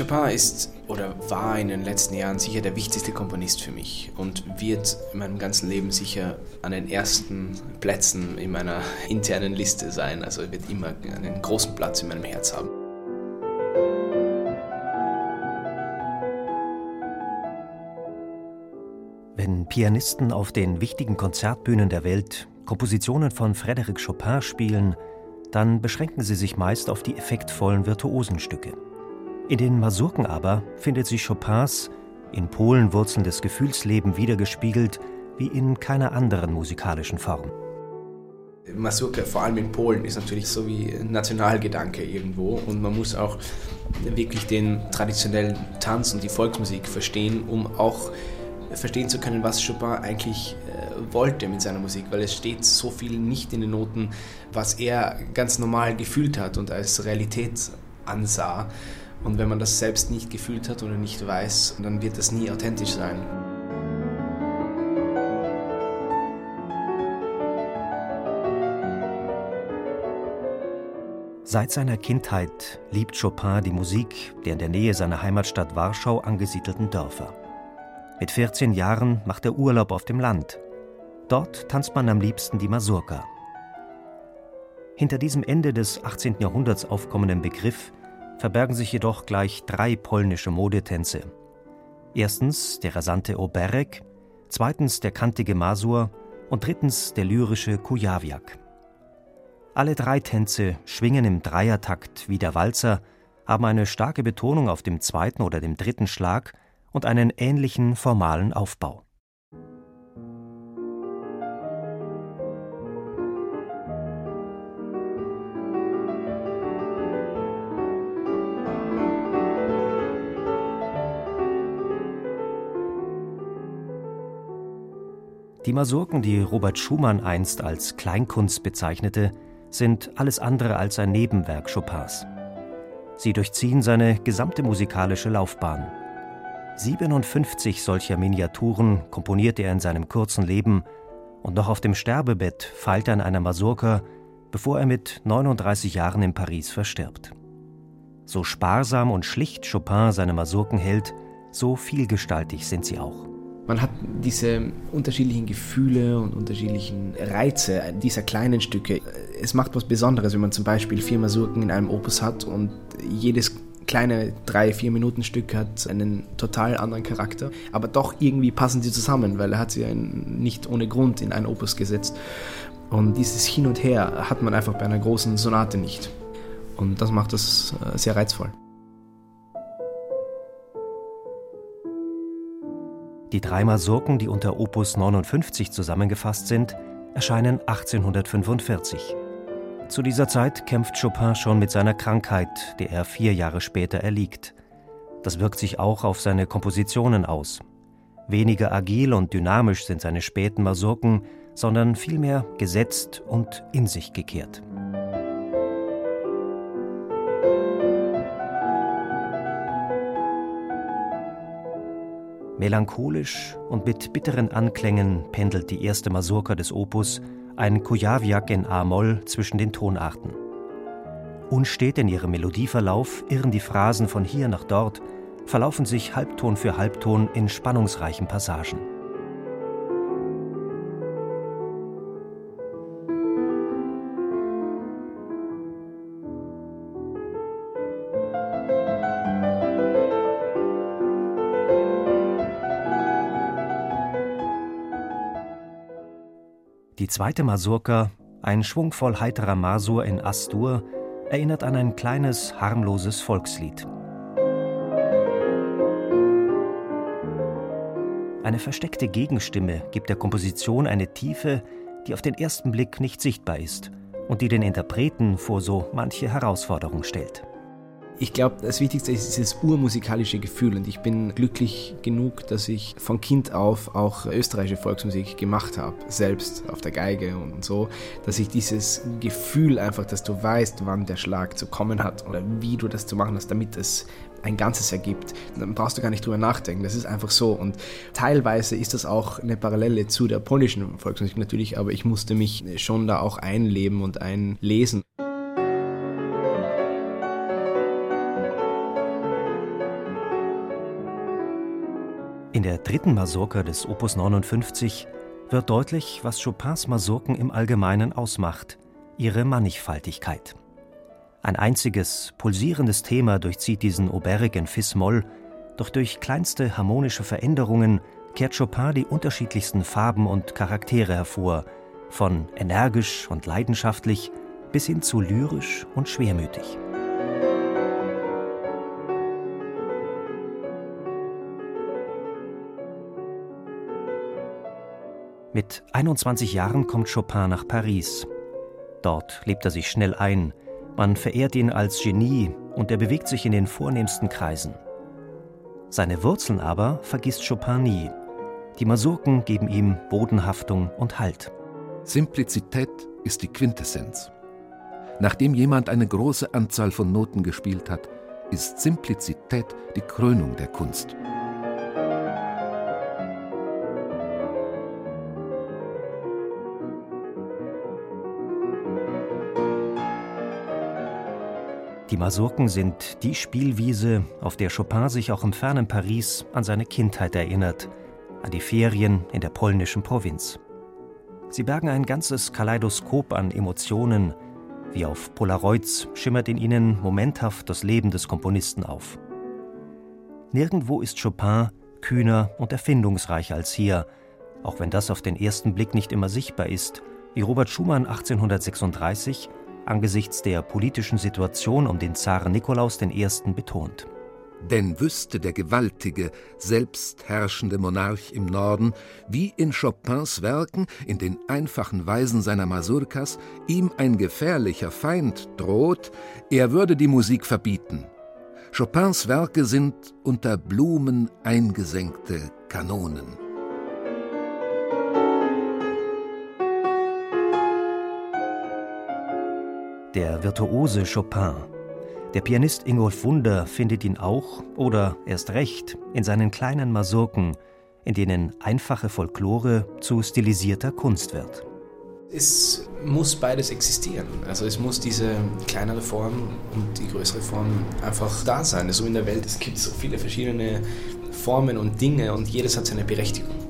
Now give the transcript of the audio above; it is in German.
Chopin ist oder war in den letzten Jahren sicher der wichtigste Komponist für mich und wird in meinem ganzen Leben sicher an den ersten Plätzen in meiner internen Liste sein. Also er wird immer einen großen Platz in meinem Herz haben. Wenn Pianisten auf den wichtigen Konzertbühnen der Welt Kompositionen von Frédéric Chopin spielen, dann beschränken sie sich meist auf die effektvollen Virtuosenstücke. In den Masurken aber findet sich Chopins, in Polen wurzelndes Gefühlsleben wiedergespiegelt wie in keiner anderen musikalischen Form. Masurka, vor allem in Polen, ist natürlich so wie Nationalgedanke irgendwo und man muss auch wirklich den traditionellen Tanz und die Volksmusik verstehen, um auch verstehen zu können, was Chopin eigentlich äh, wollte mit seiner Musik, weil es steht so viel nicht in den Noten, was er ganz normal gefühlt hat und als Realität ansah. Und wenn man das selbst nicht gefühlt hat oder nicht weiß, dann wird das nie authentisch sein. Seit seiner Kindheit liebt Chopin die Musik der in der Nähe seiner Heimatstadt Warschau angesiedelten Dörfer. Mit 14 Jahren macht er Urlaub auf dem Land. Dort tanzt man am liebsten die Masurka. Hinter diesem Ende des 18. Jahrhunderts aufkommenden Begriff verbergen sich jedoch gleich drei polnische Modetänze. Erstens der rasante Oberek, zweitens der kantige Masur und drittens der lyrische Kujawiak. Alle drei Tänze schwingen im Dreiertakt wie der Walzer, haben eine starke Betonung auf dem zweiten oder dem dritten Schlag und einen ähnlichen formalen Aufbau. Die Masurken, die Robert Schumann einst als Kleinkunst bezeichnete, sind alles andere als ein Nebenwerk Chopins. Sie durchziehen seine gesamte musikalische Laufbahn. 57 solcher Miniaturen komponierte er in seinem kurzen Leben und noch auf dem Sterbebett feilt er an einer Masurka, bevor er mit 39 Jahren in Paris verstirbt. So sparsam und schlicht Chopin seine Masurken hält, so vielgestaltig sind sie auch. Man hat diese unterschiedlichen Gefühle und unterschiedlichen Reize dieser kleinen Stücke. Es macht was Besonderes, wenn man zum Beispiel vier Masurken in einem Opus hat und jedes kleine drei, vier Minuten Stück hat einen total anderen Charakter, aber doch irgendwie passen sie zusammen, weil er hat sie nicht ohne Grund in ein Opus gesetzt. Und dieses Hin und Her hat man einfach bei einer großen Sonate nicht. Und das macht das äh, sehr reizvoll. Die drei Masurken, die unter Opus 59 zusammengefasst sind, erscheinen 1845. Zu dieser Zeit kämpft Chopin schon mit seiner Krankheit, der er vier Jahre später erliegt. Das wirkt sich auch auf seine Kompositionen aus. Weniger agil und dynamisch sind seine späten Masurken, sondern vielmehr gesetzt und in sich gekehrt. Melancholisch und mit bitteren Anklängen pendelt die erste Masurka des Opus, ein Kujawiak in A-Moll zwischen den Tonarten. Unstet in ihrem Melodieverlauf irren die Phrasen von hier nach dort, verlaufen sich Halbton für Halbton in spannungsreichen Passagen. Zweite Masurka, ein schwungvoll heiterer Masur in Astur, erinnert an ein kleines, harmloses Volkslied. Eine versteckte Gegenstimme gibt der Komposition eine Tiefe, die auf den ersten Blick nicht sichtbar ist und die den Interpreten vor so manche Herausforderung stellt. Ich glaube, das Wichtigste ist dieses urmusikalische Gefühl und ich bin glücklich genug, dass ich von Kind auf auch österreichische Volksmusik gemacht habe, selbst auf der Geige und so, dass ich dieses Gefühl einfach, dass du weißt, wann der Schlag zu kommen hat oder wie du das zu machen hast, damit es ein Ganzes ergibt. Dann brauchst du gar nicht drüber nachdenken. Das ist einfach so. Und teilweise ist das auch eine Parallele zu der polnischen Volksmusik natürlich, aber ich musste mich schon da auch einleben und einlesen. In der dritten Masurka des Opus 59 wird deutlich, was Chopins Masurken im Allgemeinen ausmacht, ihre Mannigfaltigkeit. Ein einziges, pulsierendes Thema durchzieht diesen Oberg in Fis-Moll, doch durch kleinste harmonische Veränderungen kehrt Chopin die unterschiedlichsten Farben und Charaktere hervor, von energisch und leidenschaftlich bis hin zu lyrisch und schwermütig. Mit 21 Jahren kommt Chopin nach Paris. Dort lebt er sich schnell ein, man verehrt ihn als Genie und er bewegt sich in den vornehmsten Kreisen. Seine Wurzeln aber vergisst Chopin nie. Die Masurken geben ihm Bodenhaftung und Halt. Simplizität ist die Quintessenz. Nachdem jemand eine große Anzahl von Noten gespielt hat, ist Simplizität die Krönung der Kunst. Die Masurken sind die Spielwiese, auf der Chopin sich auch im fernen Paris an seine Kindheit erinnert, an die Ferien in der polnischen Provinz. Sie bergen ein ganzes Kaleidoskop an Emotionen, wie auf Polaroids schimmert in ihnen momenthaft das Leben des Komponisten auf. Nirgendwo ist Chopin kühner und erfindungsreicher als hier, auch wenn das auf den ersten Blick nicht immer sichtbar ist, wie Robert Schumann 1836 angesichts der politischen Situation um den Zaren Nikolaus I. betont. Denn wüsste der gewaltige, selbstherrschende Monarch im Norden, wie in Chopins Werken, in den einfachen Weisen seiner Masurkas, ihm ein gefährlicher Feind droht, er würde die Musik verbieten. Chopins Werke sind unter Blumen eingesenkte Kanonen. Der virtuose Chopin. Der Pianist Ingolf Wunder findet ihn auch, oder erst recht, in seinen kleinen Masurken, in denen einfache Folklore zu stilisierter Kunst wird. Es muss beides existieren. Also es muss diese kleinere Form und die größere Form einfach da sein. So in der Welt, es gibt so viele verschiedene Formen und Dinge und jedes hat seine Berechtigung.